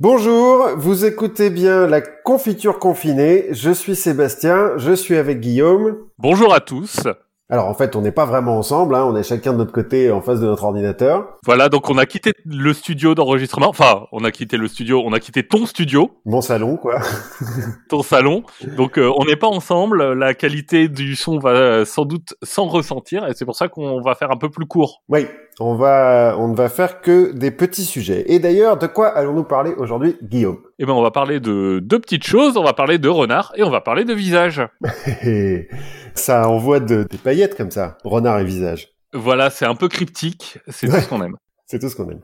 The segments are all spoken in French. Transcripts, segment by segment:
Bonjour, vous écoutez bien la confiture confinée. Je suis Sébastien, je suis avec Guillaume. Bonjour à tous. Alors en fait, on n'est pas vraiment ensemble, hein, on est chacun de notre côté en face de notre ordinateur. Voilà, donc on a quitté le studio d'enregistrement. Enfin, on a quitté le studio, on a quitté ton studio. Mon salon, quoi. ton salon. Donc euh, on n'est pas ensemble. La qualité du son va euh, sans doute s'en ressentir, et c'est pour ça qu'on va faire un peu plus court. Oui, on va, on ne va faire que des petits sujets. Et d'ailleurs, de quoi allons-nous parler aujourd'hui, Guillaume? Eh ben, on va parler de deux petites choses. On va parler de renard et on va parler de visage. ça envoie de, des paillettes comme ça, renard et visage. Voilà, c'est un peu cryptique, c'est tout ce qu'on aime. C'est tout ce qu'on aime.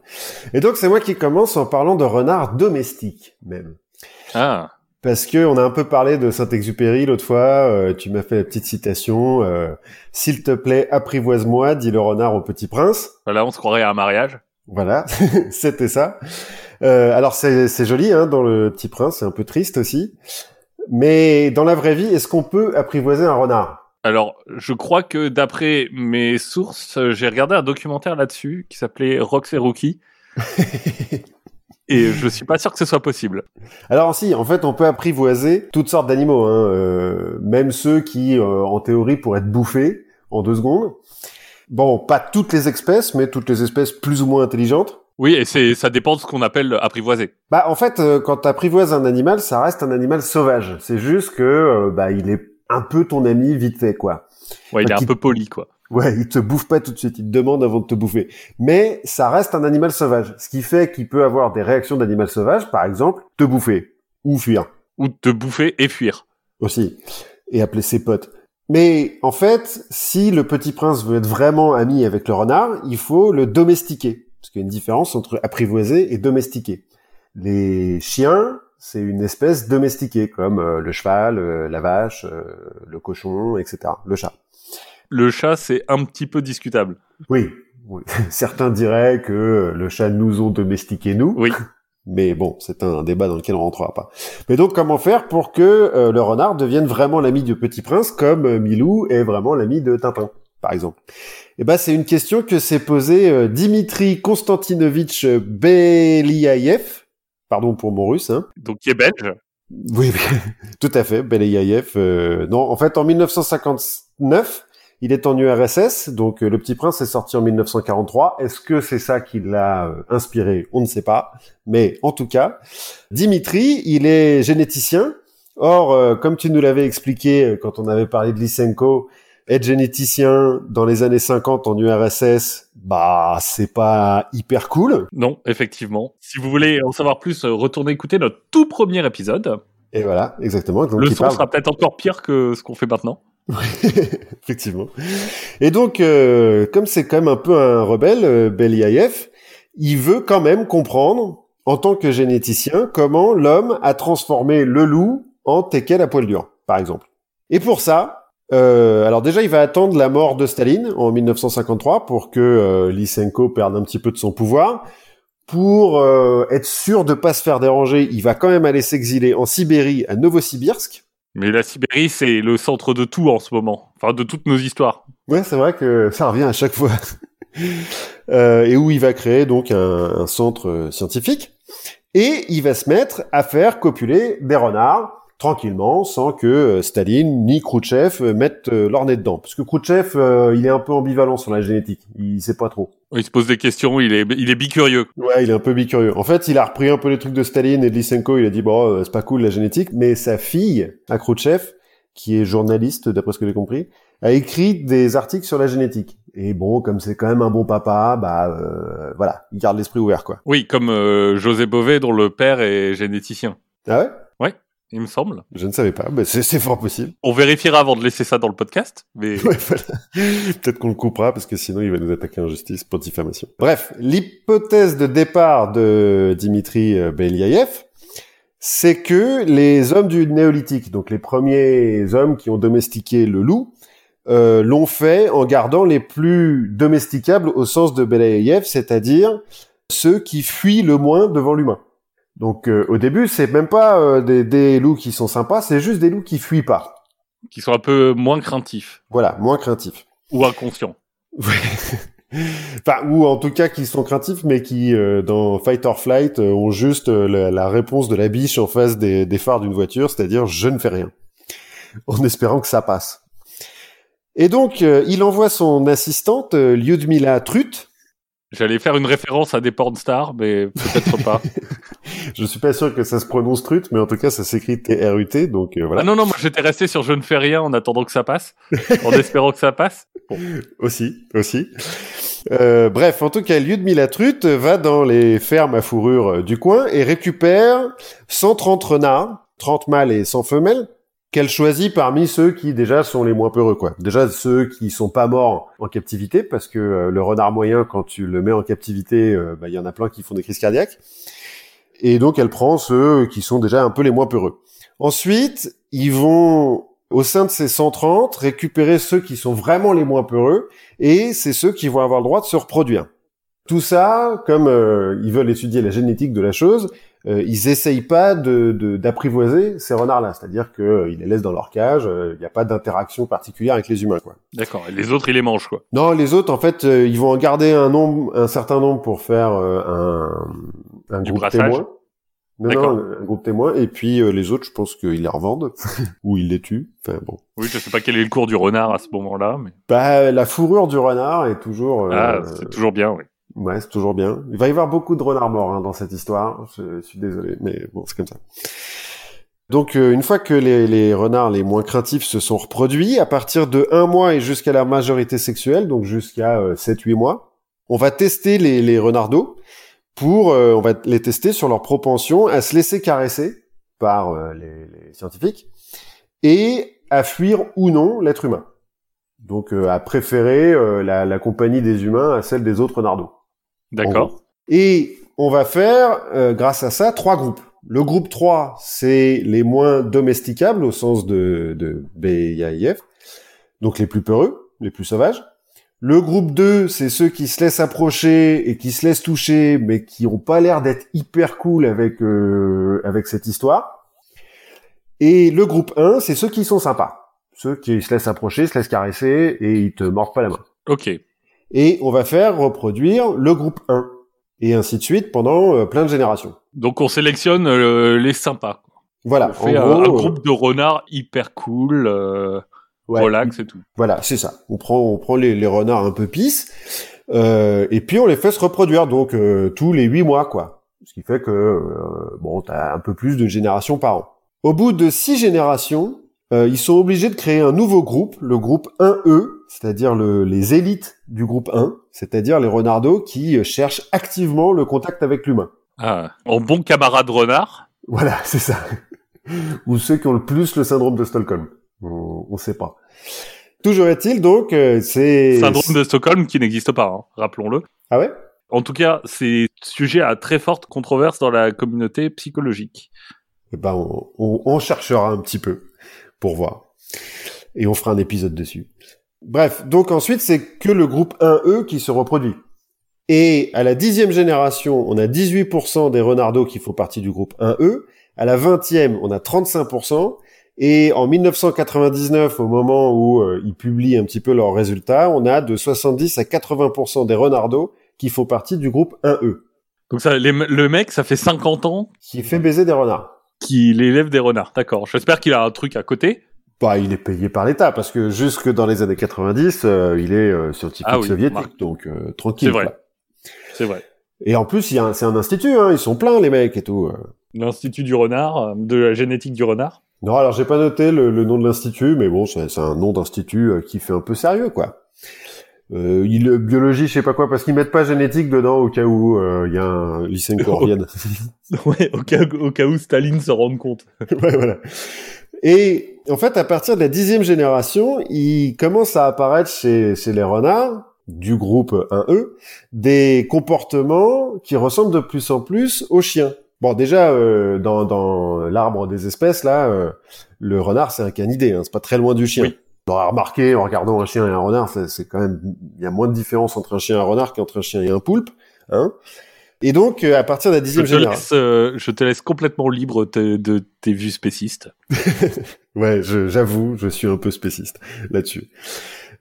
Et donc c'est moi qui commence en parlant de renard domestique même. Ah. Parce que on a un peu parlé de Saint-Exupéry l'autre fois. Euh, tu m'as fait la petite citation. Euh, S'il te plaît, apprivoise-moi, dit le renard au petit prince. Voilà, on se croirait à un mariage. Voilà, c'était ça. Euh, alors c'est joli hein, dans le Petit Prince, c'est un peu triste aussi. Mais dans la vraie vie, est-ce qu'on peut apprivoiser un renard? Alors, je crois que d'après mes sources, j'ai regardé un documentaire là-dessus qui s'appelait Rox et Rookie. et je suis pas sûr que ce soit possible. Alors si, en fait, on peut apprivoiser toutes sortes d'animaux, hein, euh, même ceux qui, euh, en théorie, pourraient être bouffés en deux secondes. Bon, pas toutes les espèces, mais toutes les espèces plus ou moins intelligentes. Oui, et c'est ça dépend de ce qu'on appelle apprivoiser. Bah en fait, euh, quand tu apprivoises un animal, ça reste un animal sauvage. C'est juste que bah il est un peu ton ami vite fait, quoi. Ouais, il est un peu poli, quoi. Ouais, il te bouffe pas tout de suite, il te demande avant de te bouffer. Mais ça reste un animal sauvage, ce qui fait qu'il peut avoir des réactions d'animal sauvage, par exemple, te bouffer ou fuir. Ou te bouffer et fuir. Aussi. Et appeler ses potes. Mais en fait, si le petit prince veut être vraiment ami avec le renard, il faut le domestiquer. Parce qu'il y a une différence entre apprivoiser et domestiquer. Les chiens, c'est une espèce domestiquée, comme euh, le cheval, euh, la vache, euh, le cochon, etc. Le chat. Le chat, c'est un petit peu discutable. Oui. Certains diraient que le chat nous ont domestiqués, nous. Oui. Mais bon, c'est un débat dans lequel on rentrera pas. Mais donc, comment faire pour que le renard devienne vraiment l'ami du petit prince, comme Milou est vraiment l'ami de Tintin, par exemple? Eh ben, c'est une question que s'est posée Dimitri Konstantinovitch Beliaïev, Pardon pour mon russe. Hein. Donc qui est belge Oui, tout à fait, Belaïev. Euh, non, en fait, en 1959, il est en URSS, donc euh, Le Petit Prince est sorti en 1943. Est-ce que c'est ça qui l'a euh, inspiré? On ne sait pas. Mais en tout cas, Dimitri, il est généticien. Or, euh, comme tu nous l'avais expliqué quand on avait parlé de Lysenko, être généticien dans les années 50 en URSS, bah c'est pas hyper cool. Non, effectivement. Si vous voulez en savoir plus, retournez écouter notre tout premier épisode. Et voilà, exactement. Donc, le son sera peut-être encore pire que ce qu'on fait maintenant. effectivement. Et donc, euh, comme c'est quand même un peu un rebelle, euh, Beliaïev, il veut quand même comprendre, en tant que généticien, comment l'homme a transformé le loup en teckel à poil dur, par exemple. Et pour ça, euh, alors déjà, il va attendre la mort de Staline en 1953 pour que euh, Lysenko perde un petit peu de son pouvoir. Pour euh, être sûr de pas se faire déranger, il va quand même aller s'exiler en Sibérie, à Novosibirsk. Mais la Sibérie, c'est le centre de tout en ce moment, enfin de toutes nos histoires. Ouais, c'est vrai que ça revient à chaque fois. euh, et où il va créer donc un, un centre euh, scientifique. Et il va se mettre à faire copuler des renards tranquillement, sans que euh, Staline ni Khrouchtchev euh, mettent euh, leur nez dedans. Parce que Khrouchtchev, il est un peu ambivalent sur la génétique. Il sait pas trop. Il se pose des questions, il est, il est bicurieux. Ouais, il est un peu bicurieux. En fait, il a repris un peu les trucs de Staline et de Lysenko, il a dit, bon, c'est pas cool la génétique, mais sa fille, à Khrouchtchev, qui est journaliste, d'après ce que j'ai compris, a écrit des articles sur la génétique. Et bon, comme c'est quand même un bon papa, bah euh, voilà, il garde l'esprit ouvert, quoi. Oui, comme José Bové, dont le père est généticien. Ah Ouais? Il me semble. Je ne savais pas, mais c'est fort possible. On vérifiera avant de laisser ça dans le podcast, mais... Ouais, voilà. Peut-être qu'on le coupera, parce que sinon il va nous attaquer en justice pour diffamation. Bref, l'hypothèse de départ de Dimitri euh, Beliaïev, c'est que les hommes du néolithique, donc les premiers hommes qui ont domestiqué le loup, euh, l'ont fait en gardant les plus domesticables au sens de Belaïev, c'est-à-dire ceux qui fuient le moins devant l'humain. Donc euh, au début, c'est même pas euh, des, des, loups qui sont sympas, c'est juste des loups qui fuient pas. Qui sont un peu moins craintifs. Voilà, moins craintifs. Ou inconscients. enfin, ou en tout cas qui sont craintifs, mais qui euh, dans Fight or Flight euh, ont juste euh, la, la, réponse de la biche en face des, des phares d'une voiture, c'est-à-dire je ne fais rien, en espérant que ça passe. Et donc, il envoie son assistante Lyudmila Trut, J'allais faire une référence à des porn stars, mais peut-être pas. je suis pas sûr que ça se prononce trut, mais en tout cas, ça s'écrit T-R-U-T, donc euh, voilà. Ah non, non, moi j'étais resté sur je ne fais rien en attendant que ça passe, en espérant que ça passe. Bon. Aussi, aussi. Euh, bref, en tout cas, Lyudmila Trut va dans les fermes à fourrure du coin et récupère 130 renards, 30 mâles et 100 femelles, qu'elle choisit parmi ceux qui déjà sont les moins peureux quoi. Déjà ceux qui sont pas morts en captivité parce que euh, le renard moyen quand tu le mets en captivité, euh, bah, il y en a plein qui font des crises cardiaques. Et donc elle prend ceux qui sont déjà un peu les moins peureux. Ensuite, ils vont au sein de ces 130 récupérer ceux qui sont vraiment les moins peureux et c'est ceux qui vont avoir le droit de se reproduire. Tout ça, comme euh, ils veulent étudier la génétique de la chose, euh, ils essayent pas de d'apprivoiser ces renards-là, c'est-à-dire qu'ils euh, les laissent dans leur cage, il n'y a pas d'interaction particulière avec les humains, quoi. D'accord. Et les autres, ils les mangent, quoi. Non, les autres, en fait, ils vont en garder un nombre, un certain nombre pour faire un, un groupe témoin. Non, non, un groupe témoin. Et puis les autres, je pense qu'ils les revendent ou ils les tuent. Enfin bon. Oui, je sais pas quel est le cours du renard à ce moment-là, mais. Bah, la fourrure du renard est toujours. ah, c'est toujours bien, oui. Ouais, c'est toujours bien. Il va y avoir beaucoup de renards morts hein, dans cette histoire. Je, suis désolé, mais bon, c'est comme ça. Donc, euh, une fois que les, les, renards les moins craintifs se sont reproduits, à partir de un mois et jusqu'à la majorité sexuelle, donc jusqu'à euh, 7-8 mois, on va tester les, les renardos pour, euh, on va les tester sur leur propension à se laisser caresser par euh, les, les scientifiques et à fuir ou non l'être humain. Donc, à préférer la, la compagnie des humains à celle des autres renardos. D'accord. Et on va faire, euh, grâce à ça, trois groupes. Le groupe 3, c'est les moins domesticables au sens de, de BIAIF, donc les plus peureux, les plus sauvages. Le groupe 2, c'est ceux qui se laissent approcher et qui se laissent toucher, mais qui ont pas l'air d'être hyper cool avec euh, avec cette histoire. Et le groupe 1, c'est ceux qui sont sympas, ceux qui se laissent approcher, se laissent caresser et ils te mordent pas la main. Ok et on va faire reproduire le groupe 1 et ainsi de suite pendant euh, plein de générations. Donc on sélectionne euh, les sympas. Voilà, on fait un, groupe de renards hyper cool, euh, relax et tout. Voilà, c'est ça. On prend on prend les, les renards un peu pisses et puis on les fait se reproduire donc tous les 8 mois quoi. Ce qui fait que bon, t'as un peu plus de générations par an. Au bout de six générations, ils sont obligés de créer un nouveau groupe, le groupe 1E, c'est-à-dire le, les élites du groupe 1, c'est-à-dire les renardos qui euh, cherchent activement le contact avec l'humain. Ah, en bon camarade renard Voilà, c'est ça. Ou ceux qui ont le plus le syndrome de Stockholm. On, ne sait pas. Toujours est-il donc, euh, c'est... Syndrome de Stockholm qui n'existe pas, hein, rappelons-le. Ah ouais? En tout cas, c'est sujet à très forte controverse dans la communauté psychologique. Eh ben, on, on, on cherchera un petit peu pour voir. Et on fera un épisode dessus. Bref, donc ensuite, c'est que le groupe 1E qui se reproduit. Et à la dixième génération, on a 18% des renardos qui font partie du groupe 1E. À la vingtième, on a 35%. Et en 1999, au moment où euh, ils publient un petit peu leurs résultats, on a de 70 à 80% des renardos qui font partie du groupe 1E. Donc ça, le mec, ça fait 50 ans Qui fait baiser des renards. Qui élève des renards, d'accord. J'espère qu'il a un truc à côté. Bah, il est payé par l'État parce que jusque dans les années 90, euh, il est euh, scientifique ah soviétique, donc euh, tranquille. C'est vrai. C'est vrai. Et en plus, c'est un institut, hein, ils sont pleins les mecs et tout. L'institut du renard, de la génétique du renard. Non, alors j'ai pas noté le, nom de l'institut, mais bon, c'est un nom d'institut qui fait un peu sérieux, quoi. Euh, il biologie, je sais pas quoi, parce qu'ils mettent pas génétique dedans au cas où il y a un Lysenko revienne. ouais, au cas, au cas où Staline se rende compte. ouais, voilà. Et en fait, à partir de la dixième génération, il commence à apparaître chez, chez les renards du groupe 1E des comportements qui ressemblent de plus en plus aux chiens. Bon, déjà euh, dans, dans l'arbre des espèces là, euh, le renard c'est un canidé, hein, c'est pas très loin du chien. Oui. On aura remarqué en regardant un chien et un renard, c'est quand même il y a moins de différence entre un chien et un renard qu'entre un chien et un poulpe. Hein et donc, euh, à partir de la dixième génération... Euh, je te laisse complètement libre de tes vues spécistes. ouais, j'avoue, je, suis un peu spéciste là-dessus.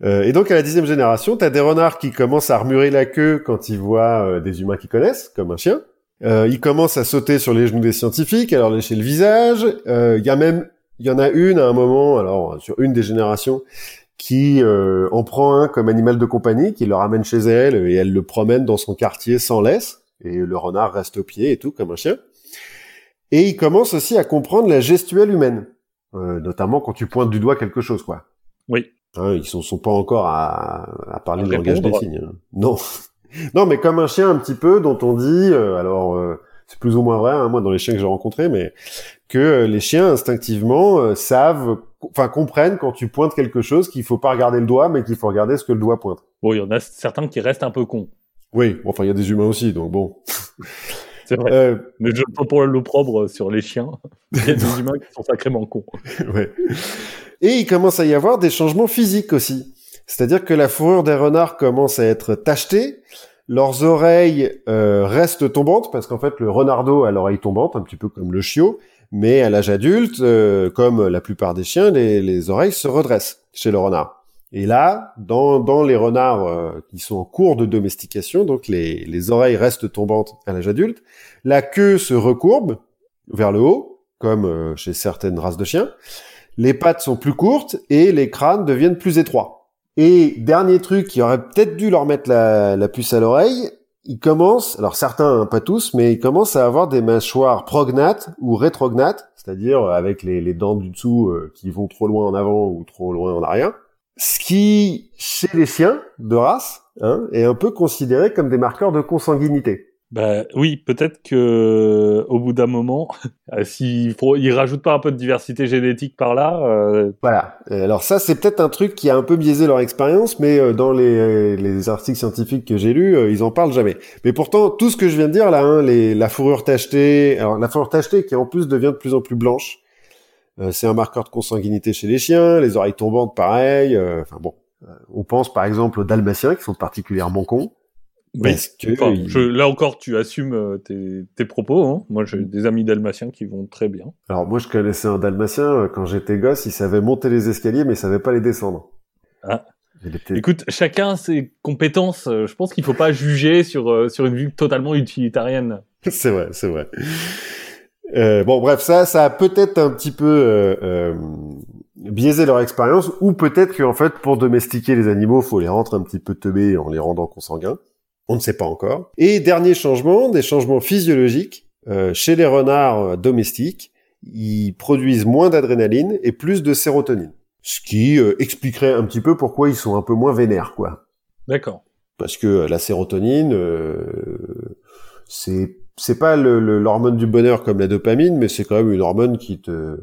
Euh, et donc à la dixième génération, t'as des renards qui commencent à remurer la queue quand ils voient euh, des humains qu'ils connaissent, comme un chien. Euh, ils commencent à sauter sur les genoux des scientifiques, à leur lécher le visage. Euh, Il y a même, il y en a une à un moment, alors sur une des générations, qui euh, en prend un comme animal de compagnie, qui le ramène chez elle et elle le promène dans son quartier sans laisse. Et le renard reste au pied et tout, comme un chien. Et il commence aussi à comprendre la gestuelle humaine, euh, notamment quand tu pointes du doigt quelque chose, quoi. Oui. Hein, ils sont, sont pas encore à, à parler le langage des signes. hein. Non, non, mais comme un chien un petit peu dont on dit, euh, alors euh, c'est plus ou moins vrai, hein, moi dans les chiens que j'ai rencontrés, mais que euh, les chiens instinctivement euh, savent, enfin comprennent quand tu pointes quelque chose qu'il faut pas regarder le doigt, mais qu'il faut regarder ce que le doigt pointe. Bon, il y en a certains qui restent un peu cons. Oui, enfin il y a des humains aussi, donc bon. C'est vrai. Euh, Mais je pas pour l'opprobre sur les chiens. Il y a des humains qui sont sacrément cons. ouais. Et il commence à y avoir des changements physiques aussi. C'est-à-dire que la fourrure des renards commence à être tachetée, leurs oreilles euh, restent tombantes, parce qu'en fait le renardeau a l'oreille tombante, un petit peu comme le chiot, mais à l'âge adulte, euh, comme la plupart des chiens, les, les oreilles se redressent chez le renard. Et là, dans, les renards euh, qui sont en cours de domestication, donc les, les oreilles restent tombantes à l'âge adulte, la queue se recourbe vers le haut, comme chez certaines races de chiens, les pattes sont plus courtes et les crânes deviennent plus étroits. Et dernier truc qui aurait peut-être dû leur mettre la, puce à l'oreille, ils commencent, alors certains, hein, pas tous, mais ils commencent à avoir des mâchoires prognates ou rétrognates, c'est-à-dire avec les, les dents du dessous euh, qui vont trop loin en avant ou trop loin en arrière. Ce qui, chez les chiens de race, hein, est un peu considéré comme des marqueurs de consanguinité. Bah oui, peut-être que au bout d'un moment, euh, s'il faut, ils rajoutent pas un peu de diversité génétique par là. euh, Voilà. Euh, Alors ça, c'est peut-être un truc qui a un peu biaisé leur expérience, mais euh, dans les, les articles scientifiques que j'ai lus, euh, ils en parlent jamais. Mais pourtant, tout ce que je viens de dire là, hein, les, la fourrure tachetée, alors la fourrure tachetée qui en plus devient de plus en plus blanche, euh, c'est un marqueur de consanguinité chez les chiens. Les oreilles tombantes, pareil. euh, Enfin bon, Euh, on pense par exemple aux dalmatiens qui sont particulièrement cons. Oui. Parce que Enfin, ils- je- là encore, tu assumes euh, tes, tes propos. Hein. Moi, j'ai des amis dalmatiens qui vont très bien. Alors moi, je connaissais un dalmatien euh, quand j'étais gosse. Il savait monter les escaliers, mais il savait pas les descendre. Ah. Était Écoute, chacun ses compétences. euh, Je pense qu'il faut pas juger sur sur une vue totalement utilitarienne. c'est vrai, c'est vrai. Euh, bon, bref, ça, ça a peut-être un petit peu euh, euh, biaisé leur expérience, ou peut-être qu'en fait, pour domestiquer les animaux, faut les rendre un petit peu teubés en les rendant consanguins. On ne sait pas encore. Et dernier changement, des changements physiologiques. Euh, chez les renards euh, domestiques, ils produisent moins d'adrénaline et plus de sérotonine. Ce qui euh, expliquerait un petit peu pourquoi ils sont un peu moins vénères, quoi D'accord. parce que la sérotonine, euh, c'est c'est pas le- le- l'hormone du bonheur comme la dopamine, mais c'est quand même une hormone qui te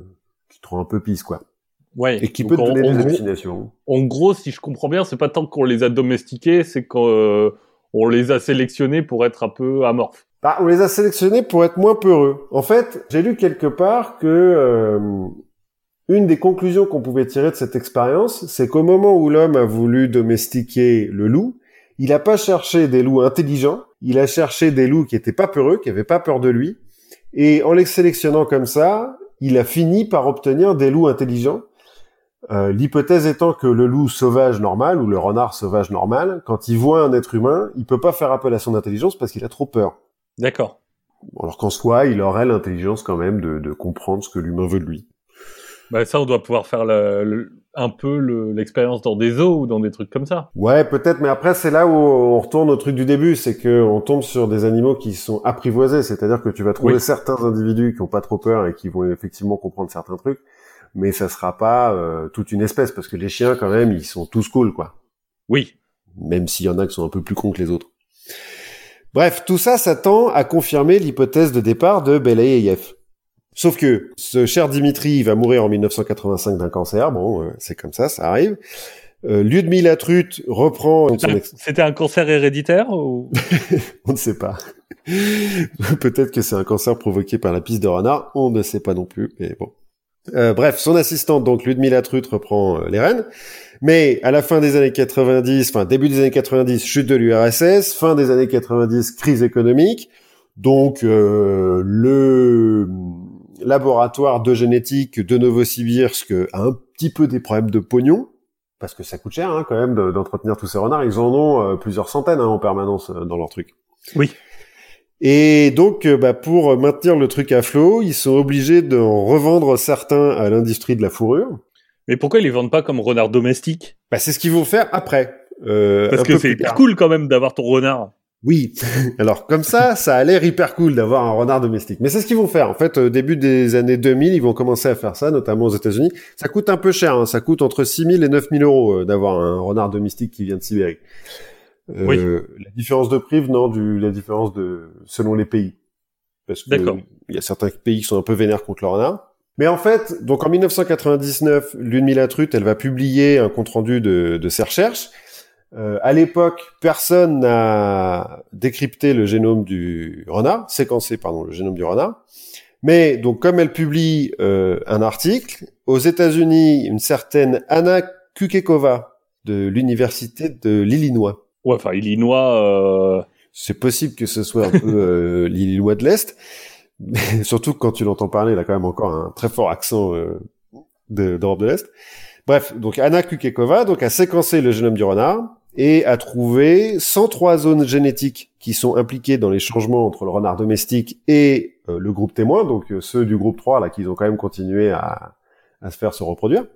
qui te rend un peu pisse quoi, Ouais. et qui peut te donner des hallucinations. En gros, si je comprends bien, c'est pas tant qu'on les a domestiqués, c'est qu'on euh, on les a sélectionnés pour être un peu amorphes. Bah, on les a sélectionnés pour être moins peureux. En fait, j'ai lu quelque part que euh, une des conclusions qu'on pouvait tirer de cette expérience, c'est qu'au moment où l'homme a voulu domestiquer le loup, il n'a pas cherché des loups intelligents, il a cherché des loups qui étaient pas peureux, qui avaient pas peur de lui, et en les sélectionnant comme ça, il a fini par obtenir des loups intelligents. Euh, L'hypothèse étant que le loup sauvage normal ou le renard sauvage normal, quand il voit un être humain, il peut pas faire appel à son intelligence parce qu'il a trop peur. D'accord. Alors qu'en soi, il aurait l'intelligence quand même de, de comprendre ce que l'humain veut de lui. Bah ça, on doit pouvoir faire le- le- un peu le- l'expérience dans des zoos ou dans des trucs comme ça. Ouais, peut-être, mais après c'est là où on retourne au truc du début, c'est que on tombe sur des animaux qui sont apprivoisés, c'est-à-dire que tu vas trouver Oui. certains individus qui ont pas trop peur et qui vont effectivement comprendre certains trucs, mais ça sera pas euh, toute une espèce parce que les chiens quand même, ils sont tous cool quoi. Oui. même s'il y en a qui sont un peu plus cons que les autres. Bref, tout ça, ça tend à confirmer l'hypothèse de départ de Belaïev. Sauf que ce cher Dimitri il va mourir en 1985 d'un cancer, bon, euh, c'est comme ça, ça arrive. Euh, Lyudmila Trut reprend C'était un cancer héréditaire ou? On ne sait pas. Peut-être que c'est un cancer provoqué par la piste de renard, on ne sait pas non plus, mais bon. Euh, bref, son assistante, donc Ludmila Trut, reprend euh, les rênes. Mais à la fin des années 90, enfin début des années 90, chute de l'URSS, fin des années 90, crise économique. Donc euh, le laboratoire de génétique de Novosibirsk a un petit peu des problèmes de pognon. parce que ça coûte cher hein, quand même de- d'entretenir tous ces renards. Ils en ont euh, plusieurs centaines hein, en permanence dans leur truc. Oui. Et donc, euh, bah, pour maintenir le truc à flot, ils sont obligés d'en revendre certains à l'industrie de la fourrure. Mais pourquoi ils les vendent pas comme renard domestique? Bah, c'est ce qu'ils vont faire après. Euh, Parce que c'est hyper cool quand même d'avoir ton renard. Oui. Alors comme ça, ça a l'air hyper cool d'avoir un renard domestique. Mais c'est ce qu'ils vont faire. En fait, au début des années 2000, ils vont commencer à faire ça, notamment aux États-Unis. Ça coûte un peu cher. hein. Ça coûte entre 6 000 et 9 000 euros euh, d'avoir un renard domestique qui vient de Sibérie. Euh, Oui. La différence de prix venant du la différence de selon les pays. Parce que il y a certains pays qui sont un peu vénères contre le renard. Mais en fait, donc en 1999, Lune Milatrut, elle va publier un compte rendu de, de ses recherches. Euh, à l'époque, personne n'a décrypté le génome du renard, séquencé pardon le génome du renard. Mais donc comme elle publie euh, un article, aux États-Unis, une certaine Anna Kukekova de l'université de l'Illinois. Ouais, enfin, Illinois. Euh... C'est possible que ce soit un peu euh, l'Illinois de l'Est, mais surtout quand tu l'entends parler, il a quand même encore un très fort accent euh, de- d'Europe de l'Est. Bref, donc Anna Kukekova donc a séquencé le génome du renard et a trouvé 103 zones génétiques qui sont impliquées dans les changements entre le renard domestique et euh, le groupe témoin, donc euh, ceux du groupe 3 là qui ont quand même continué à, à se faire se reproduire.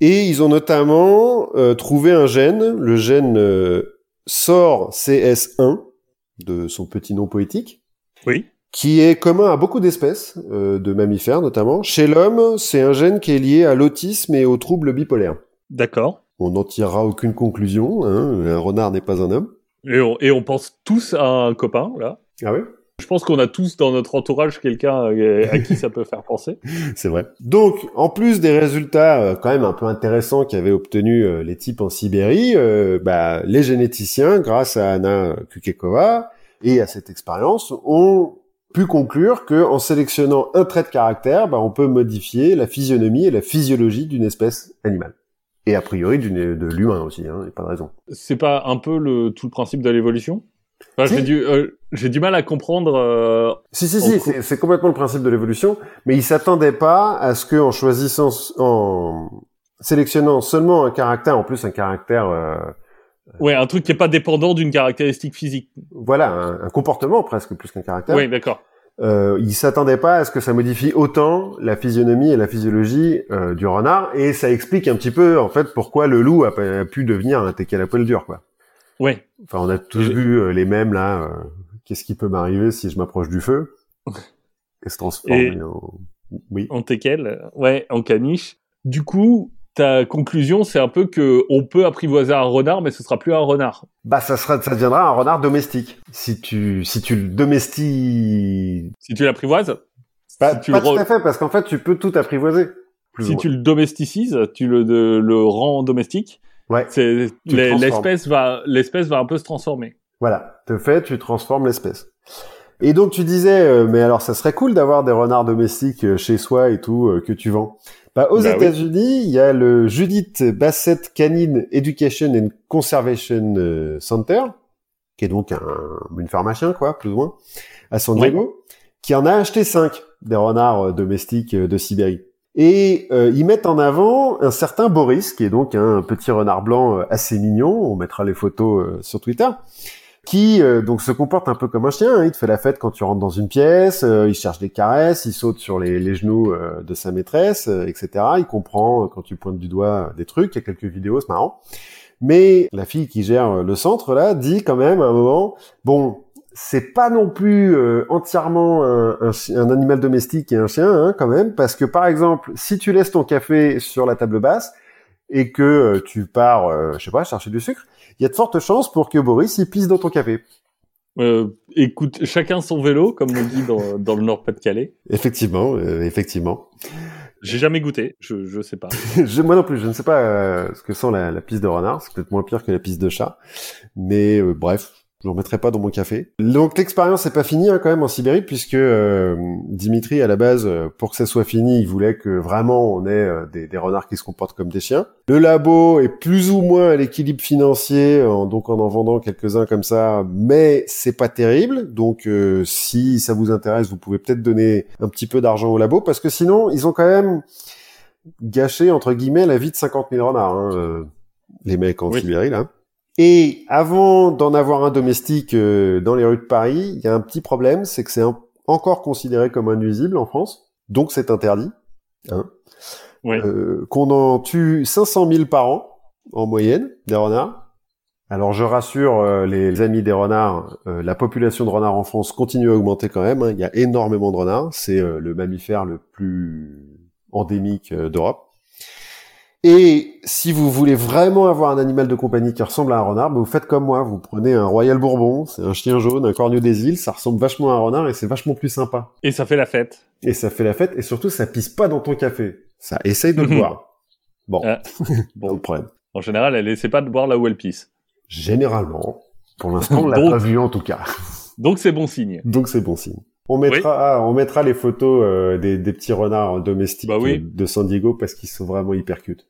Et ils ont notamment euh, trouvé un gène, le gène euh, SOR CS1 de son petit nom poétique, Oui. qui est commun à beaucoup d'espèces euh, de mammifères notamment. Chez l'homme, c'est un gène qui est lié à l'autisme et aux troubles bipolaires. D'accord. On n'en tirera aucune conclusion. Hein, un renard n'est pas un homme. Et on, et on pense tous à un copain, là. Ah oui? Je pense qu'on a tous dans notre entourage quelqu'un euh, à qui ça peut faire penser. C'est vrai. Donc, en plus des résultats euh, quand même un peu intéressants qu'avaient obtenus euh, les types en Sibérie, euh, bah, les généticiens, grâce à Anna Kukekova et à cette expérience, ont pu conclure que en sélectionnant un trait de caractère, bah, on peut modifier la physionomie et la physiologie d'une espèce animale. Et a priori de l'humain aussi, hein, a pas de raison. C'est pas un peu le, tout le principe de l'évolution? Enfin, Si. J'ai du, euh, j'ai du mal à comprendre. euh, Si, si, si, c'est- c'est complètement le principe de l'évolution, mais ils s'attendaient pas à ce que, en choisissant, en sélectionnant seulement un caractère, en plus un caractère, euh, Ouais, un truc qui est pas dépendant d'une caractéristique physique. voilà, un, un comportement presque plus qu'un caractère. Oui, d'accord. Euh, ils s'attendaient pas à ce que ça modifie autant la physionomie et la physiologie euh, du renard, et ça explique un petit peu en fait pourquoi le loup a, a pu devenir un teckel à poil dur, quoi. Ouais. Enfin, on a tous vu euh, les mêmes là. euh, Qu'est-ce qui peut m'arriver si je m'approche du feu? Et se transformer Et- en oui. En teckel. Ouais, en caniche. Du coup, ta conclusion, c'est un peu que on peut apprivoiser un renard, mais ce sera plus un renard. Bah, ça sera, ça deviendra un renard domestique. Si tu, si tu le domesties, Si tu l'apprivoises, pas, si tu pas le re- tout à fait, parce qu'en fait, tu peux tout apprivoiser. Si tu le domesticises, tu le, rends domestique. Ouais, l'espèce va l'espèce va un peu se transformer. voilà. Te fait, tu transformes l'espèce. Et donc, tu disais, euh, mais alors, ça serait cool d'avoir des renards domestiques euh, chez soi et tout, euh, que tu vends. Bah, aux Bah. États-Unis, il y a le Judith Bassett Canine Education and Conservation euh, Center, qui est donc un, une ferme à chiens, quoi, plus ou moins, à San. Diego, qui en a acheté cinq des renards domestiques de Sibérie. Et euh, ils mettent en avant un certain Boris, qui est donc un petit renard blanc euh, assez mignon. On mettra les photos euh, sur Twitter. Qui euh, donc se comporte un peu comme un chien. hein. Il te fait la fête quand tu rentres dans une pièce. euh, il cherche des caresses. Il saute sur les, les genoux de sa maîtresse, etc. Il comprend quand tu pointes du doigt des trucs. Il y a quelques vidéos, c'est marrant. Mais la fille qui gère le centre là dit quand même à un moment, bon, c'est pas non plus euh, entièrement un, un chi- un animal domestique et un chien hein, quand même, parce que par exemple, si tu laisses ton café sur la table basse et que euh, tu pars, euh, je sais pas, chercher du sucre, il y a de fortes chances pour que Boris il pisse dans ton café. Euh, écoute, chacun son vélo, comme on dit dans, dans le Nord-Pas-de-Calais. Effectivement, euh, effectivement. J'ai jamais goûté, je, je sais pas. je, moi non plus, je ne sais pas euh, ce que sent la, la pisse de renard, c'est peut-être moins pire que la pisse de chat, mais euh, bref, je n'en mettrai pas dans mon café. Donc l'expérience n'est pas finie hein, quand même en Sibérie, puisque euh, Dimitri, à la base, euh, pour que ça soit fini, il voulait que vraiment on ait euh, des, des renards qui se comportent comme des chiens. Le labo est plus ou moins à l'équilibre financier, en- donc en en vendant quelques-uns comme ça, mais c'est pas terrible. Donc euh, si ça vous intéresse, vous pouvez peut-être donner un petit peu d'argent au labo, parce que sinon, ils ont quand même gâché entre guillemets la vie de 50 000 renards, hein, euh, les mecs en Sibérie là. Et avant d'en avoir un domestique euh, dans les rues de Paris, il y a un petit problème, c'est que c'est encore considéré comme un nuisible en France, donc c'est interdit. Hein. Euh, qu'on en tue 500 000 par an en moyenne des renards. Alors je rassure euh, les amis des renards, euh, la population de renards en France continue à augmenter quand même. Hein. Il y a énormément de renards, c'est le mammifère le plus endémique d'Europe. Et si vous voulez vraiment avoir un animal de compagnie qui ressemble à un renard, bah, vous faites comme moi, vous prenez un Royal Bourbon, c'est un chien jaune, un corneau des îles, ça ressemble vachement à un renard et c'est vachement plus sympa. Et ça fait la fête. Et ça fait la fête et surtout ça pisse pas dans ton café. Ça essaye de le boire. Bon, ah. bon le problème. En général, elle essaie pas de boire là où elle pisse. Généralement. Pour l'instant, on l'a pas vu en tout cas. Donc c'est bon signe. Donc c'est bon signe. On mettra, ah, on mettra les photos euh, des, des, petits renards domestiques bah de San Diego parce qu'ils sont vraiment hyper cute.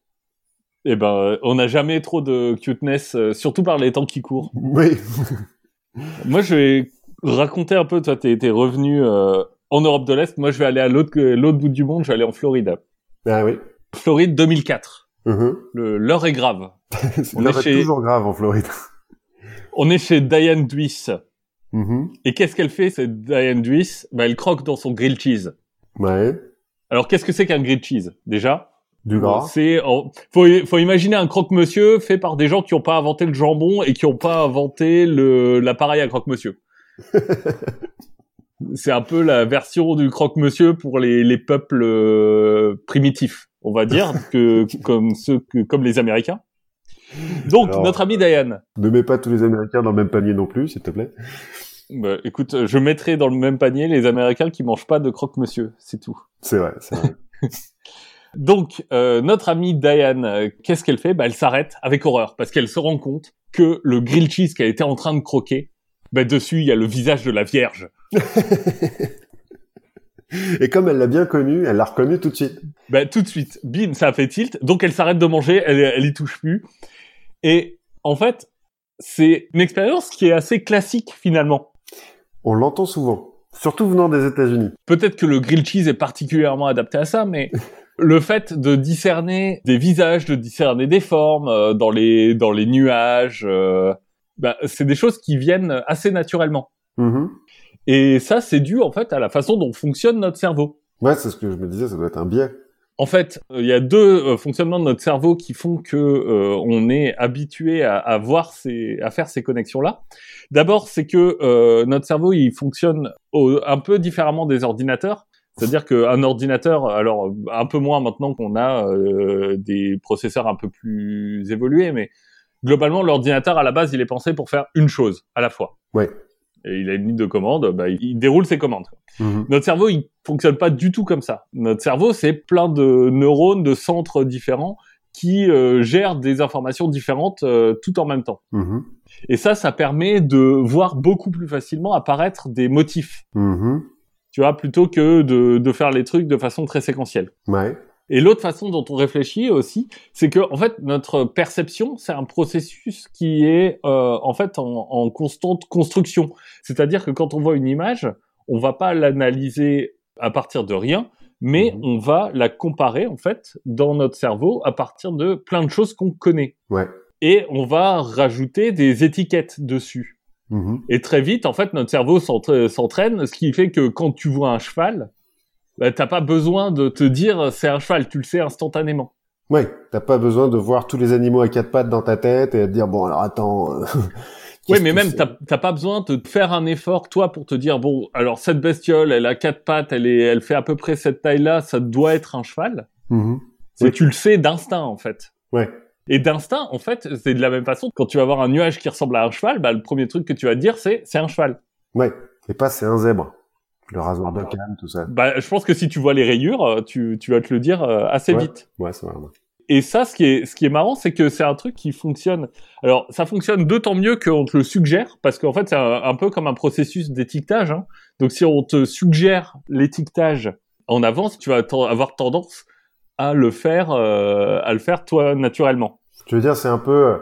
Eh ben, euh, on n'a jamais trop de cuteness, euh, surtout par les temps qui courent. Oui. Moi, je vais raconter un peu. Toi, t'es, es revenu en Europe de l'Est. Moi, je vais aller à l'autre, l'autre bout du monde. Je vais aller en Floride. Ah oui. Floride 2004. Mm-hmm. Le l'heure est grave. on est chez... toujours grave en Floride. on est chez Diane Duis. Mm-hmm. Et qu'est-ce qu'elle fait cette Diane Duis? Bah, elle croque dans son grilled cheese. Ouais. Alors, qu'est-ce que c'est qu'un grilled cheese Déjà, du gras. C'est faut faut imaginer un croque-monsieur fait par des gens qui n'ont pas inventé le jambon et qui n'ont pas inventé le l'appareil à croque-monsieur. c'est un peu la version du croque-monsieur pour les, les peuples euh, primitifs, on va dire, que comme ceux que, comme les Américains. Donc notre ami Diane. Ne mets pas tous les Américains dans le même panier non plus, s'il te plaît. Bah, écoute, je mettrai dans le même panier les Américains qui mangent pas de croque-monsieur, c'est tout. C'est vrai, c'est vrai. Donc, euh, notre amie Diane, euh, qu'est-ce qu'elle fait? Bah, Elle s'arrête avec horreur parce qu'elle se rend compte que le grilled cheese qu'elle était en train de croquer, bah, dessus, il y a le visage de la Vierge. Et comme elle l'a bien connu, elle l'a reconnu tout de suite. Bah, tout de suite, bim, ça a fait tilt. Donc, elle s'arrête de manger, elle, elle y touche plus. Et en fait, c'est une expérience qui est assez classique finalement. On l'entend souvent, surtout venant des États-Unis. Peut-être que le grilled cheese est particulièrement adapté à ça, mais le fait de discerner des visages, de discerner des formes euh, dans les dans les nuages, euh, bah, c'est des choses qui viennent assez naturellement. Mm-hmm. Et ça, c'est dû en fait à la façon dont fonctionne notre cerveau. Ouais, c'est ce que je me disais, ça doit être un biais. En fait, il y a deux fonctionnements de notre cerveau qui font que on est habitué à, à, voir ces, à faire ces connexions-là. D'abord, c'est que notre cerveau il fonctionne un peu différemment des ordinateurs. C'est-à-dire qu'un ordinateur, alors un peu moins maintenant qu'on a euh, des processeurs un peu plus évolués, mais globalement l'ordinateur à la base il est pensé pour faire une chose à la fois. Ouais. Et il a une ligne de commande, bah, il déroule ses commandes. Mhm. Notre cerveau, il fonctionne pas du tout comme ça. Notre cerveau, c'est plein de neurones, de centres différents qui euh, gèrent des informations différentes euh, tout en même temps. Mhm. Et ça, ça permet de voir beaucoup plus facilement apparaître des motifs. Mhm tu vois, plutôt que de, de faire les trucs de façon très séquentielle. Ouais. Et l'autre façon dont on réfléchit aussi, c'est que en fait notre perception, c'est un processus qui est euh, en fait en, en, constante construction. C'est-à-dire que quand on voit une image, on va pas l'analyser à partir de rien, mais mhm. on va la comparer en fait dans notre cerveau à partir de plein de choses qu'on connaît. Ouais. Et on va rajouter des étiquettes dessus. Mhm. Et très vite, en fait, notre cerveau s'entraîne, ce qui fait que quand tu vois un cheval, bah, t'as pas besoin de te dire c'est un cheval, tu le sais instantanément. Ouais, t'as pas besoin de voir tous les animaux à quatre pattes dans ta tête et de dire bon alors attends. Euh, oui, mais même t'as pas besoin de faire un effort toi pour te dire bon alors cette bestiole elle a quatre pattes, elle est, elle fait à peu près cette taille-là, ça doit être un cheval. C'est tu le sais d'instinct en fait. Ouais. Et d'instinct, en fait, c'est de la même façon. Quand tu vas voir un nuage qui ressemble à un cheval, bah, le premier truc que tu vas te dire, c'est c'est un cheval. Ouais. Et pas c'est un zèbre. Le rasoir de canne, tout ça. Bah, je pense que si tu vois les rayures, euh, tu, tu vas te le dire euh, assez vite. Ouais, c'est vrai. Et ça, ce qui est, ce qui est marrant, c'est que c'est un truc qui fonctionne. Alors, ça fonctionne d'autant mieux qu'on te le suggère, parce qu'en fait, c'est un, peu comme un processus d'étiquetage. Hein. Donc, si on te suggère l'étiquetage en avance, tu vas avoir tendance à le faire, euh, à le faire toi naturellement. Tu veux dire, c'est un peu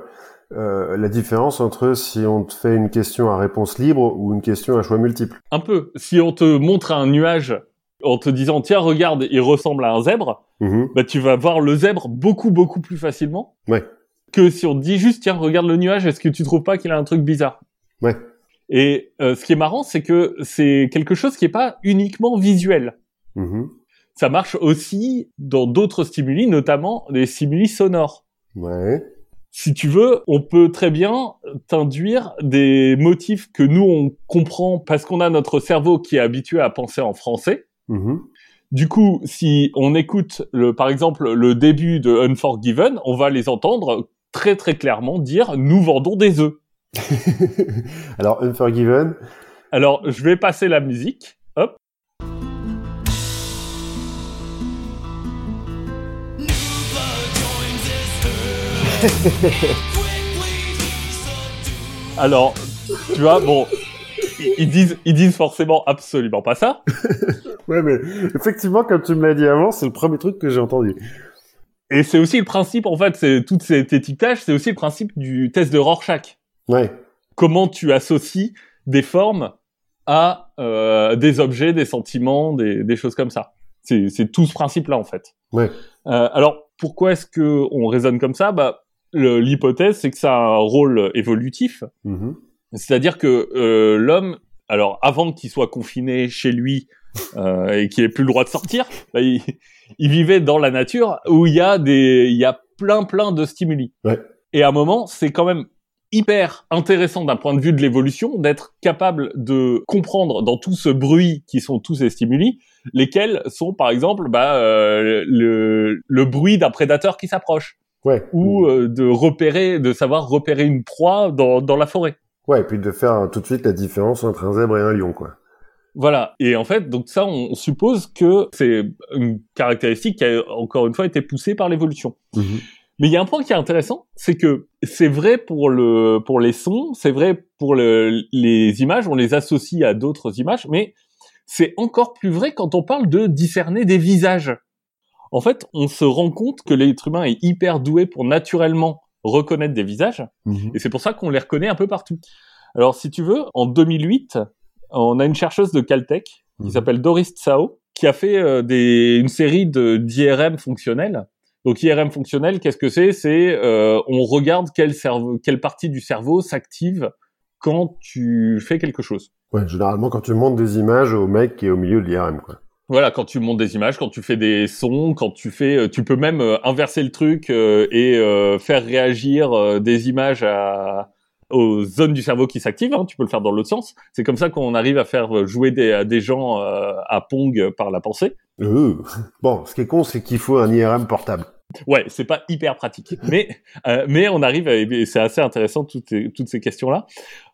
euh, la différence entre si on te fait une question à réponse libre ou une question à choix multiple. Un peu. Si on te montre un nuage en te disant tiens regarde il ressemble à un zèbre, Mhm. bah tu vas voir le zèbre beaucoup beaucoup plus facilement Ouais. que si on te dit juste tiens regarde le nuage est-ce que tu trouves pas qu'il a un truc bizarre? Ouais. Et euh, ce qui est marrant c'est que c'est quelque chose qui est pas uniquement visuel. Mhm. Ça marche aussi dans d'autres stimuli, notamment les stimuli sonores. Ouais. Si tu veux, on peut très bien t'induire des motifs que nous on comprend parce qu'on a notre cerveau qui est habitué à penser en français. Mhm. Du coup, si on écoute le, par exemple, le début de Unforgiven, on va les entendre très très clairement dire nous vendons des œufs. Alors, Unforgiven, Alors, je vais passer la musique. Alors, tu vois, bon, ils- disent, ils disent forcément absolument pas ça. Ouais, mais effectivement, comme tu me l'as dit avant, c'est le premier truc que j'ai entendu. Et c'est aussi le principe, en fait, c'est tout cet étiquetage, c'est aussi le principe du test de Rorschach. Ouais. Comment tu associes des formes à euh, des objets, des sentiments, des, des choses comme ça. C'est tout ce principe-là, en fait. Ouais. Euh, alors, pourquoi est-ce que on raisonne comme ça? Bah, l'hypothèse, c'est que ça a un rôle évolutif. Mhm. C'est-à-dire que euh, l'homme, alors avant qu'il soit confiné chez lui euh, et qu'il ait plus le droit de sortir, bah, il, il vivait dans la nature où il y a des, il y a plein plein de stimuli. Ouais. Et à un moment, c'est quand même hyper intéressant d'un point de vue de l'évolution d'être capable de comprendre dans tout ce bruit qui sont tous ces stimuli, lesquels sont par exemple bah, euh, le, le bruit d'un prédateur qui s'approche Ouais. ou euh, de repérer, de savoir repérer une proie dans, dans la forêt. Ouais, et puis de faire euh, tout de suite la différence entre un zèbre et un lion, quoi. Voilà. Et en fait, donc ça, on suppose que c'est une caractéristique qui a encore une fois été poussée par l'évolution. Mhm. Mais il y a un point qui est intéressant, c'est que c'est vrai pour le pour les sons, c'est vrai pour le, les images, on les associe à d'autres images, mais c'est encore plus vrai quand on parle de discerner des visages. En fait, on se rend compte que l'être humain est hyper doué pour naturellement reconnaître des visages, Mhm. et c'est pour ça qu'on les reconnaît un peu partout. Alors, si tu veux, en 2008, on a une chercheuse de Caltech qui Mhm. s'appelle Doris Tsao, qui a fait euh, des, une série de d'IRM fonctionnels. Donc IRM fonctionnel, qu'est-ce que c'est? C'est euh, on regarde quel cerveau, quelle partie du cerveau s'active quand tu fais quelque chose. Ouais, généralement, quand tu montes des images au mec qui est au milieu de l'IRM, quoi. Voilà, quand tu montes des images, quand tu fais des sons, quand tu fais, euh, tu peux même euh, inverser le truc euh, et euh, faire réagir euh, des images à, aux zones du cerveau qui s'activent. hein, tu peux le faire dans l'autre sens. C'est comme ça qu'on arrive à faire jouer des, à des gens euh, à Pong par la pensée. Euh. Bon, ce qui est con, c'est qu'il faut un IRM portable. Ouais, c'est pas hyper pratique, mais euh, mais on arrive, à, et c'est assez intéressant toutes ces, toutes ces questions-là.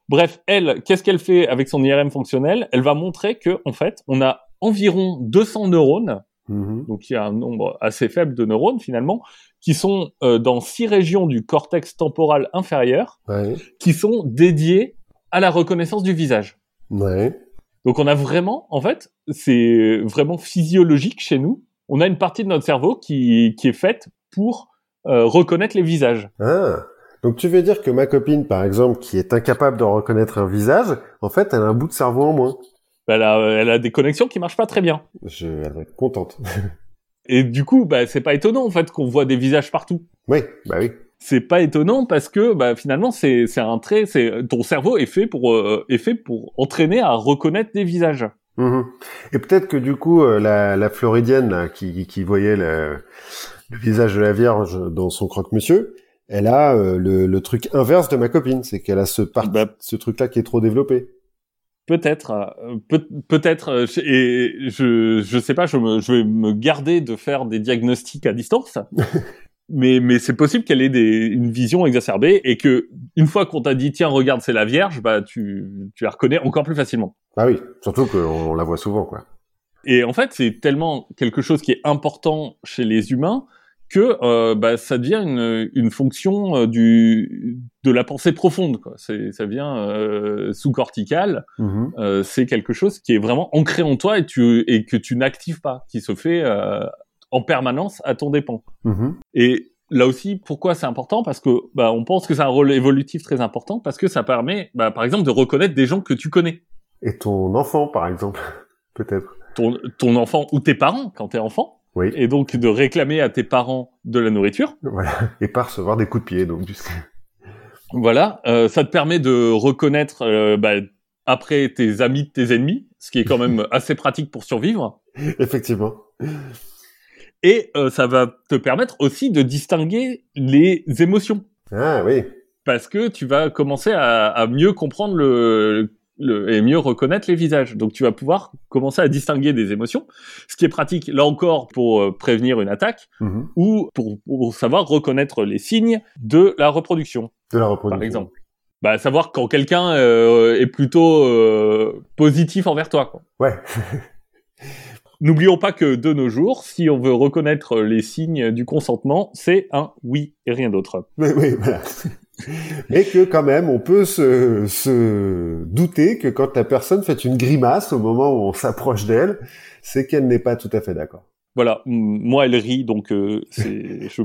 Bref, elle, qu'est-ce qu'elle fait avec son IRM fonctionnel? Elle va montrer que en fait, on a environ 200 neurones Mhm. donc il y a un nombre assez faible de neurones finalement, qui sont euh, dans six régions du cortex temporal inférieur, Ouais. qui sont dédiées à la reconnaissance du visage. Ouais. Donc on a vraiment, en fait, c'est vraiment physiologique chez nous. On a une partie de notre cerveau qui, qui est faite pour euh, reconnaître les visages. Ah. Donc tu veux dire que ma copine, par exemple, qui est incapable de reconnaître un visage, en fait, elle a un bout de cerveau en moins. Elle a, elle a des connexions qui marchent pas très bien. Je, elle va être contente. Et du coup, bah, c'est pas étonnant en fait qu'on voit des visages partout. oui, bah oui. c'est pas étonnant parce que bah, finalement c'est un trait c'est ton cerveau est fait pour euh, est fait pour entraîner à reconnaître des visages Mhm. Et peut-être que du coup, euh, la, la Floridienne là, qui, qui voyait le, le visage de la Vierge dans son croque-monsieur, elle a euh, le, le truc inverse de ma copine, c'est qu'elle a ce, Bah, ce truc-là qui est trop développé. Peut-être euh, peut, peut-être euh, et je je sais pas je me je vais me garder de faire des diagnostics à distance mais mais c'est possible qu'elle ait des une vision exacerbée et que une fois qu'on t'a dit tiens regarde c'est la Vierge bah tu tu la reconnais encore plus facilement Ah oui, surtout qu'on on la voit souvent, quoi. Et en fait, c'est tellement quelque chose qui est important chez les humains que euh, bah, ça devient une, une fonction euh, du de la pensée profonde. Quoi. Ça vient euh, sous-cortical. Mhm. C'est quelque chose qui est vraiment ancré en toi et, tu, et que tu n'actives pas, qui se fait en permanence à ton dépens. Mhm. Et là aussi, pourquoi c'est important? Parce que bah, on pense que c'est un rôle évolutif très important parce que ça permet, bah, par exemple, de reconnaître des gens que tu connais. Et ton enfant, par exemple, peut-être. ton, ton enfant ou tes parents quand t'es enfant. Oui. Et donc de réclamer à tes parents de la nourriture. Voilà. Et pas recevoir des coups de pied, donc. Voilà. Euh, ça te permet de reconnaître euh, bah, après tes amis tes ennemis, ce qui est quand même assez pratique pour survivre. Effectivement. Et euh, ça va te permettre aussi de distinguer les émotions. Ah oui. Parce que tu vas commencer à, à mieux comprendre le, le, et mieux reconnaître les visages. Donc tu vas pouvoir commencer à distinguer des émotions, ce qui est pratique là encore pour euh, prévenir une attaque Mhm. ou pour, pour savoir reconnaître les signes de la reproduction, De la reproduction. par exemple. Bah, savoir quand quelqu'un euh, est plutôt euh, positif envers toi. Quoi. Ouais. N'oublions pas que de nos jours, si on veut reconnaître les signes du consentement, c'est un oui et rien d'autre. Mais oui, voilà. Et que quand même, on peut se, douter que quand la personne fait une grimace au moment où on s'approche d'elle, c'est qu'elle n'est pas tout à fait d'accord. Voilà, moi elle rit, donc euh, je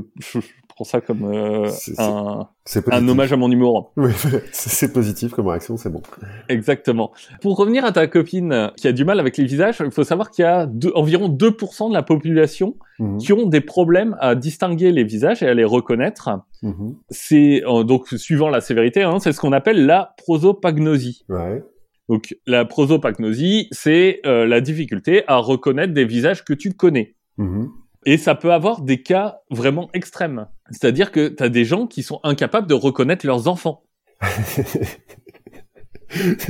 prends ça comme euh, un, hommage à mon humour. Oui, c'est positif comme réaction, c'est bon. Exactement. Pour revenir à ta copine qui a du mal avec les visages, il faut savoir qu'il y a deux- environ 2% de la population Mhm. qui ont des problèmes à distinguer les visages et à les reconnaître. Mhm. C'est euh, donc suivant la sévérité, hein, c'est ce qu'on appelle la prosopagnosie. Ouais. Donc la prosopagnosie, c'est euh, la difficulté à reconnaître des visages que tu connais. Mhm. Et ça peut avoir des cas vraiment extrêmes. C'est-à-dire que tu as des gens qui sont incapables de reconnaître leurs enfants.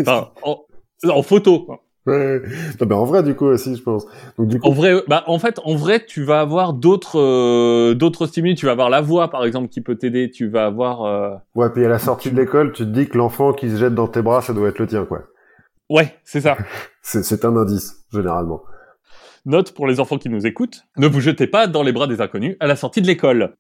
Enfin, en, en photo. Ouais. Non, mais en vrai, du coup, aussi, je pense. Donc, du coup, En vrai, bah en fait, en vrai, tu vas avoir d'autres euh, d'autres stimuli. Tu vas avoir la voix, par exemple, qui peut t'aider. Tu vas avoir euh, ouais, puis à la sortie de l'école, tu te dis que l'enfant qui se jette dans tes bras, ça doit être le tien, quoi. ouais, c'est ça. C'est c'est un indice, généralement. Note pour les enfants qui nous écoutent, ne vous jetez pas dans les bras des inconnus à la sortie de l'école.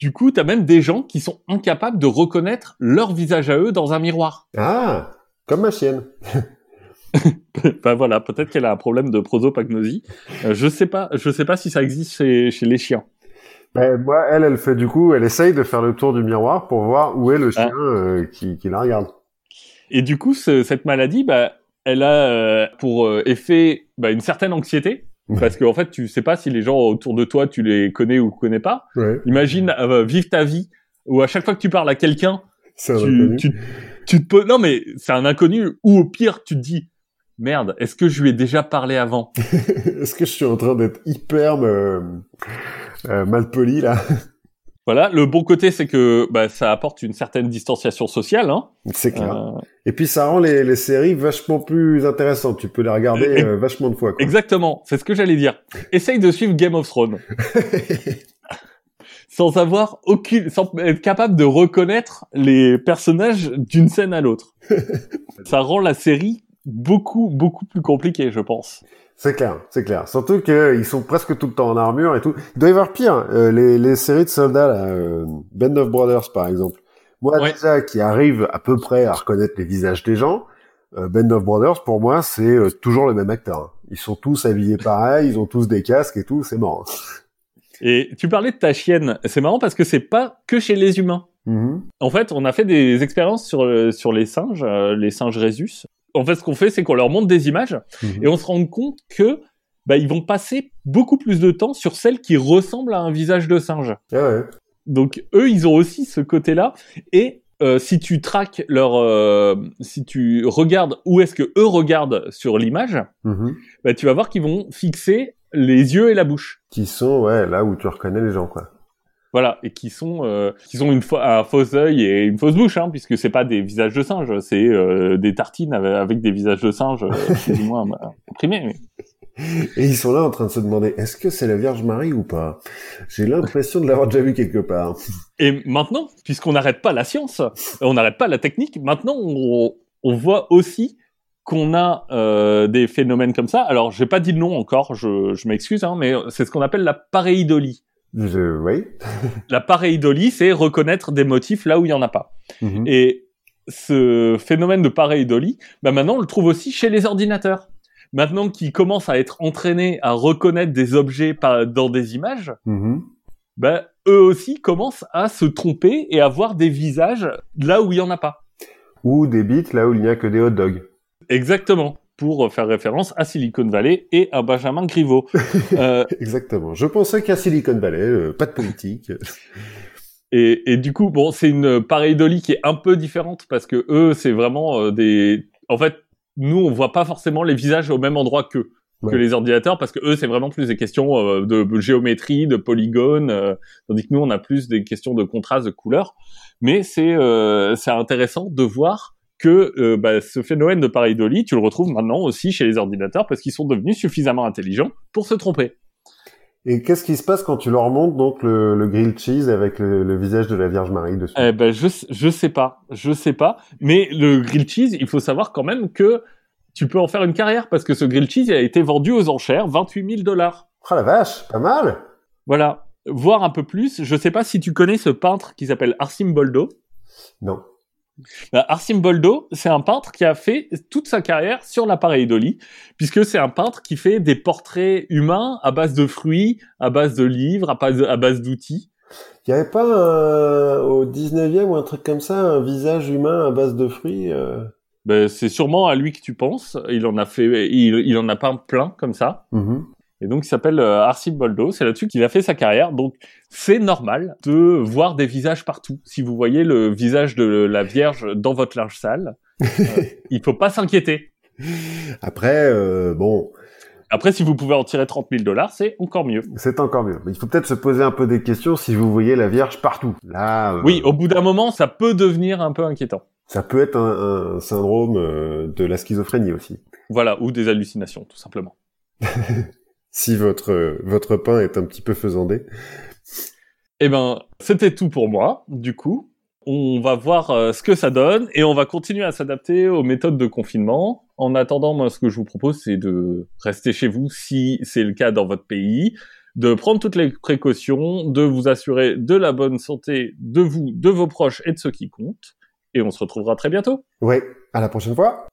Du coup, t'as même des gens qui sont incapables de reconnaître leur visage à eux dans un miroir. Ah, comme ma chienne. ben voilà, peut-être qu'elle a un problème de prosopagnosie. Euh, je sais pas, je sais pas si ça existe chez, chez les chiens. Ben, moi, elle, elle fait du coup, elle essaye de faire le tour du miroir pour voir où est le Ah. chien euh, qui, qui la regarde. Et du coup, ce- cette maladie, bah, elle a euh, pour effet bah, une certaine anxiété. Parce qu'en fait, tu sais pas si les gens autour de toi, tu les connais ou connais pas. Ouais, Imagine euh, vivre ta vie où à chaque fois que tu parles à quelqu'un, inconnu. tu, tu te poses... Non, mais c'est un inconnu. Ou au pire, tu te dis, merde, est-ce que je lui ai déjà parlé avant? Est-ce que je suis en train d'être hyper euh, euh, mal poli là? Voilà. Le bon côté, c'est que bah, ça apporte une certaine distanciation sociale. Hein. C'est clair. Euh, Et puis ça rend les, les séries vachement plus intéressantes. Tu peux les regarder Et- euh, vachement de fois. Quoi. Exactement, c'est ce que j'allais dire. Essaye de suivre Game of Thrones sans avoir aucune, sans être capable de reconnaître les personnages d'une scène à l'autre. Ça rend la série beaucoup beaucoup plus compliquée, je pense. C'est clair, c'est clair. Surtout qu'ils sont presque tout le temps en armure et tout. Il doit y avoir pire. euh, les, les séries de soldats, là, euh, Band of Brothers par exemple. Moi Ouais. déjà, qui arrive à peu près à reconnaître les visages des gens, euh, Band of Brothers pour moi c'est euh, toujours le même acteur. hein. Ils sont tous habillés pareil, ils ont tous des casques et tout, c'est mort. Et tu parlais de ta chienne, c'est marrant parce que c'est pas que chez les humains. Mhm. En fait, on a fait des expériences sur euh, sur les singes, les singes rhésus. En fait, ce qu'on fait, c'est qu'on leur montre des images Mhm. et on se rend compte que bah, ils vont passer beaucoup plus de temps sur celles qui ressemblent à un visage de singe. Ah ouais. Donc eux, ils ont aussi ce côté-là. Et euh, si tu traques leur, euh, si tu regardes où est-ce que eux regardent sur l'image, Mhm. bah, tu vas voir qu'ils vont fixer les yeux et la bouche. Qui sont ouais là où tu reconnais les gens quoi. Voilà, et qui sont, euh, qui ont une un faux œil et une fausse bouche, hein, puisque c'est pas des visages de singes, c'est euh, des tartines avec, avec des visages de singes euh, ou moins bah, imprimés. mais- Et ils sont là en train de se demander est-ce que c'est la Vierge Marie ou pas? J'ai l'impression de l'avoir déjà vu quelque part. Et maintenant, puisqu'on n'arrête pas la science, on n'arrête pas la technique, maintenant on, on voit aussi qu'on a euh, des phénomènes comme ça. Alors, j'ai pas dit le nom encore, je, je m'excuse, hein, mais c'est ce qu'on appelle la pareidolie. Je, oui. La pareidolie, c'est reconnaître des motifs là où il y en a pas. Mhm. Et ce phénomène de pareidolie, bah maintenant on le trouve aussi chez les ordinateurs. Maintenant qu'ils commencent à être entraînés à reconnaître des objets dans des images, Mhm. bah, eux aussi commencent à se tromper et à voir des visages là où il y en a pas. Ou des bites là où il n'y a que des hot dogs. Exactement. Pour faire référence à Silicon Valley et à Benjamin Griveaux. euh, Exactement. Je pensais qu'à Silicon Valley, euh, pas de politique. Et, et, du coup, bon, c'est une pareidolie qui est un peu différente parce que eux, c'est vraiment euh, des. En fait, nous, on voit pas forcément les visages au même endroit qu'eux, ouais. que les ordinateurs, parce que eux, c'est vraiment plus des questions euh, de géométrie, de polygones, euh, tandis que nous, on a plus des questions de contraste, de couleurs. Mais c'est c'est intéressant de voir que bah, ce phénomène de pareidolie, tu le retrouves maintenant aussi chez les ordinateurs parce qu'ils sont devenus suffisamment intelligents pour se tromper. Et qu'est-ce qui se passe quand tu leur montres donc le, le grilled cheese avec le, le, visage de la Vierge Marie dessus? Eh ben je je sais pas, je sais pas. Mais le grilled cheese, il faut savoir quand même que tu peux en faire une carrière parce que ce grilled cheese il a été vendu aux enchères 28 000 dollars. Oh la vache, pas mal. Voilà, voir un peu plus. Je sais pas si tu connais ce peintre qui s'appelle Arsim Boldo. Non. Bah, Arsim Boldo, c'est un peintre qui a fait toute sa carrière sur l'appareil Dolly, puisque c'est un peintre qui fait des portraits humains à base de fruits, à base de livres, à base, d'outils. Il n'y avait pas un, au 19e ou un truc comme ça, un visage humain à base de fruits euh... ben, C'est sûrement à lui que tu penses. Il en a fait, il, il en a peint plein comme ça. Mm-hmm. Et donc, il s'appelle euh, Arsim Boldo. C'est là-dessus qu'il a fait sa carrière. Donc, c'est normal de voir des visages partout. Si vous voyez le visage de la Vierge dans votre linge sale, euh, il faut pas s'inquiéter. Après, euh, bon. Après, si vous pouvez en tirer 30 000 dollars, c'est encore mieux. C'est encore mieux. Mais il faut peut-être se poser un peu des questions si vous voyez la Vierge partout. Là. Euh... Oui, au bout d'un moment, ça peut devenir un peu inquiétant. Ça peut être un, un syndrome de la schizophrénie aussi. Voilà, ou des hallucinations, tout simplement. si votre votre pain est un petit peu faisandé. Eh ben, c'était tout pour moi. Du coup, on va voir euh, ce que ça donne et on va continuer à s'adapter aux méthodes de confinement. En attendant, moi, ce que je vous propose, c'est de rester chez vous si c'est le cas dans votre pays, de prendre toutes les précautions, de vous assurer de la bonne santé de vous, de vos proches et de ceux qui comptent. Et on se retrouvera très bientôt. Oui, à la prochaine fois.